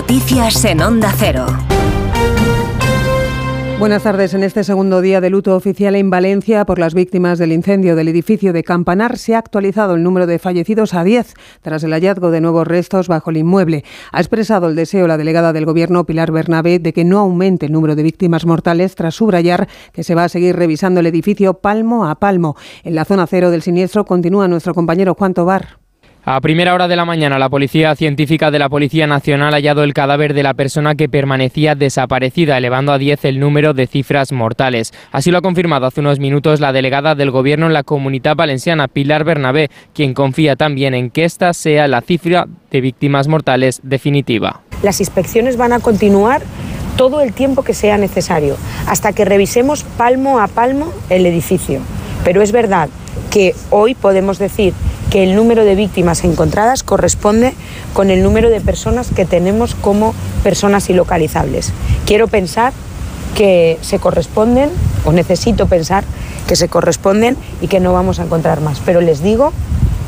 Noticias en Onda Cero. Buenas tardes. En este segundo día de luto oficial en Valencia por las víctimas del incendio del edificio de Campanar se ha actualizado el número de fallecidos a 10 tras el hallazgo de nuevos restos bajo el inmueble. Ha expresado el deseo la delegada del Gobierno, Pilar Bernabé, de que no aumente el número de víctimas mortales tras subrayar que se va a seguir revisando el edificio palmo a palmo. En la zona cero del siniestro continúa nuestro compañero Juan Tobar. A primera hora de la mañana, la Policía Científica de la Policía Nacional ha hallado el cadáver de la persona que permanecía desaparecida, elevando a 10 el número de cifras mortales. Así lo ha confirmado hace unos minutos la delegada del Gobierno en la Comunidad Valenciana, Pilar Bernabé, quien confía también en que esta sea la cifra de víctimas mortales definitiva. Las inspecciones van a continuar todo el tiempo que sea necesario, hasta que revisemos palmo a palmo el edificio. Pero es verdad que hoy podemos decir que el número de víctimas encontradas corresponde con el número de personas que tenemos como personas ilocalizables. Quiero pensar que se corresponden, o necesito pensar que se corresponden y que no vamos a encontrar más. Pero les digo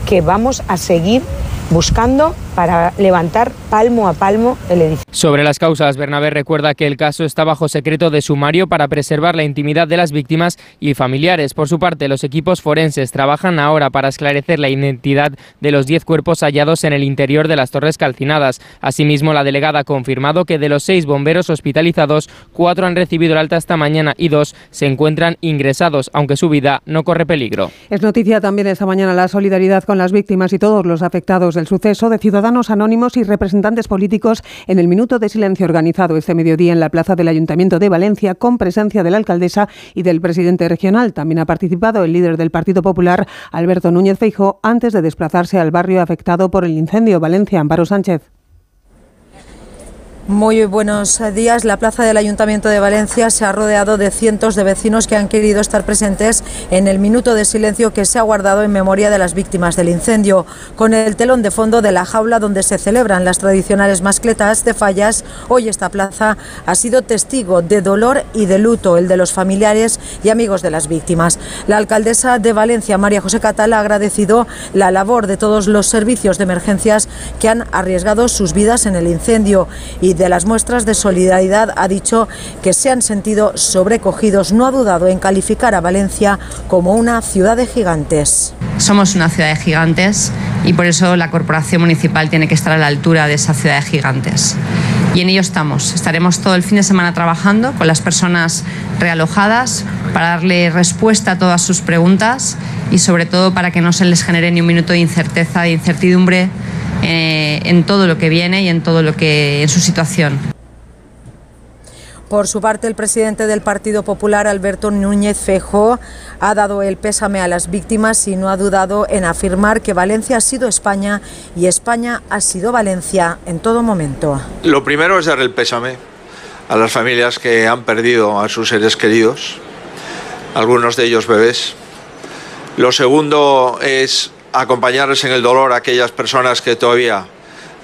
que vamos a seguir buscando para levantar palmo a palmo el edificio. Sobre las causas, Bernabé recuerda que el caso está bajo secreto de sumario para preservar la intimidad de las víctimas y familiares. Por su parte, los equipos forenses trabajan ahora para esclarecer la identidad de los 10 cuerpos hallados en el interior de las torres calcinadas. Asimismo, la delegada ha confirmado que de los seis bomberos hospitalizados, cuatro han recibido el alta esta mañana y dos se encuentran ingresados, aunque su vida no corre peligro. Es noticia también esta mañana la solidaridad con las víctimas y todos los afectados del suceso de ciudadanos anónimos y representantes políticos en el minuto de silencio organizado este mediodía en la plaza del Ayuntamiento de Valencia con presencia de la alcaldesa y del presidente regional. También ha participado el líder del Partido Popular, Alberto Núñez Feijo, antes de desplazarse al barrio afectado por el incendio Valencia, Amparo Sánchez. Muy buenos días. La plaza del Ayuntamiento de Valencia se ha rodeado de cientos de vecinos que han querido estar presentes en el minuto de silencio que se ha guardado en memoria de las víctimas del incendio. Con el telón de fondo de la jaula donde se celebran las tradicionales mascletas de fallas, hoy esta plaza ha sido testigo de dolor y de luto, el de los familiares y amigos de las víctimas. La alcaldesa de Valencia, María José Catal, ha agradecido la labor de todos los servicios de emergencias que han arriesgado sus vidas en el incendio y de las muestras de solidaridad ha dicho que se han sentido sobrecogidos. No ha dudado en calificar a Valencia como una ciudad de gigantes. Somos una ciudad de gigantes y por eso la corporación municipal tiene que estar a la altura de esa ciudad de gigantes. Y en ello estamos. Estaremos todo el fin de semana trabajando con las personas realojadas para darle respuesta a todas sus preguntas y sobre todo para que no se les genere ni un minuto de incerteza, de incertidumbre eh, en todo lo que viene y en todo lo que en su situación. Por su parte, el presidente del Partido Popular, Alberto Núñez Fejo, ha dado el pésame a las víctimas y no ha dudado en afirmar que Valencia ha sido España y España ha sido Valencia en todo momento. Lo primero es dar el pésame a las familias que han perdido a sus seres queridos, algunos de ellos bebés. Lo segundo es acompañarles en el dolor a aquellas personas que todavía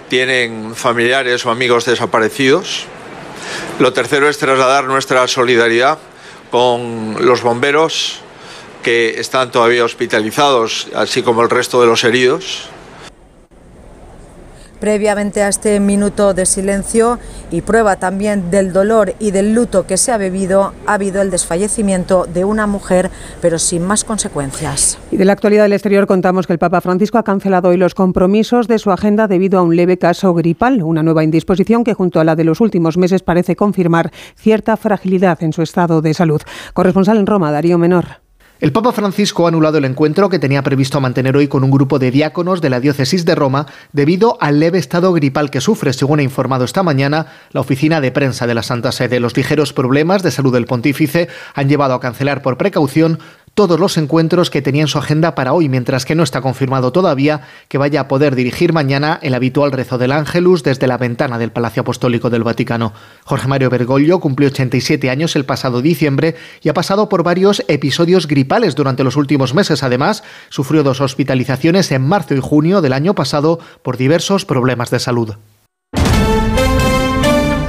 tienen familiares o amigos desaparecidos. Lo tercero es trasladar nuestra solidaridad con los bomberos que están todavía hospitalizados, así como el resto de los heridos. Previamente a este minuto de silencio y prueba también del dolor y del luto que se ha bebido, ha habido el desfallecimiento de una mujer, pero sin más consecuencias. Y de la actualidad del exterior contamos que el Papa Francisco ha cancelado hoy los compromisos de su agenda debido a un leve caso gripal, una nueva indisposición que junto a la de los últimos meses parece confirmar cierta fragilidad en su estado de salud. Corresponsal en Roma, Darío Menor. El Papa Francisco ha anulado el encuentro que tenía previsto mantener hoy con un grupo de diáconos de la diócesis de Roma debido al leve estado gripal que sufre, según ha informado esta mañana la oficina de prensa de la Santa Sede. Los ligeros problemas de salud del pontífice han llevado a cancelar por precaución todos los encuentros que tenía en su agenda para hoy, mientras que no está confirmado todavía que vaya a poder dirigir mañana el habitual rezo del Ángelus desde la ventana del Palacio Apostólico del Vaticano. Jorge Mario Bergoglio cumplió 87 años el pasado diciembre y ha pasado por varios episodios gripales durante los últimos meses. Además, sufrió dos hospitalizaciones en marzo y junio del año pasado por diversos problemas de salud.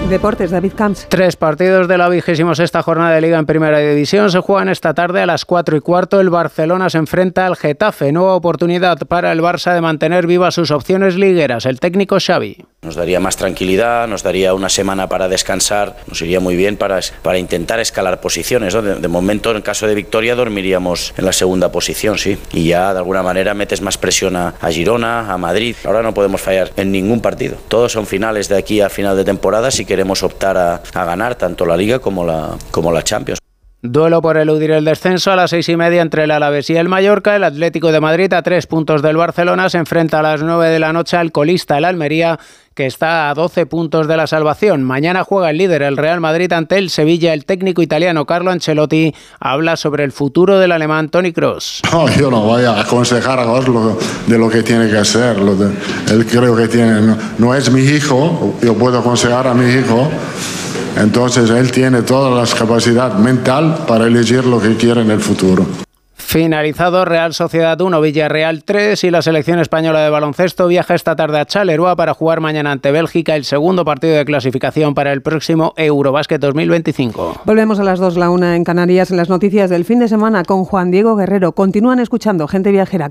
Deportes, David Camps. Tres partidos de la vigésima sexta jornada de Liga en Primera División se juegan esta tarde a las cuatro y cuarto. El Barcelona se enfrenta al Getafe. Nueva oportunidad para el Barça de mantener vivas sus opciones ligueras. El técnico Xavi. Nos daría más tranquilidad, nos daría una semana para descansar, nos iría muy bien para, para intentar escalar posiciones. De, momento, en caso de victoria, dormiríamos en la segunda posición, sí. Y ya de alguna manera metes más presión a, a Girona, a Madrid. Ahora no podemos fallar en ningún partido. Todos son finales de aquí a final de temporada si queremos optar a, a ganar tanto la Liga como la, como la Champions. Duelo por eludir el descenso a las seis y media entre el Alavés y el Mallorca. El Atlético de Madrid, a tres puntos del Barcelona, se enfrenta a las nueve de la noche al colista, el Almería, que está a 12 puntos de la salvación. Mañana juega el líder, el Real Madrid, ante el Sevilla. El técnico italiano Carlo Ancelotti habla sobre el futuro del alemán Tony Kroos. No, yo no voy a aconsejar a Oslo de lo que tiene que hacer. Lo él creo que tiene, no es mi hijo, yo puedo aconsejar a mi hijo. Entonces él tiene toda la capacidad mental para elegir lo que quiere en el futuro. Finalizado Real Sociedad 1, Villarreal 3 y la selección española de baloncesto viaja esta tarde a Chaleroa para jugar mañana ante Bélgica el segundo partido de clasificación para el próximo Eurobásquet 2025. Volvemos a las 2, la 1 en Canarias en las noticias del fin de semana con Juan Diego Guerrero. Continúan escuchando Gente Viajera.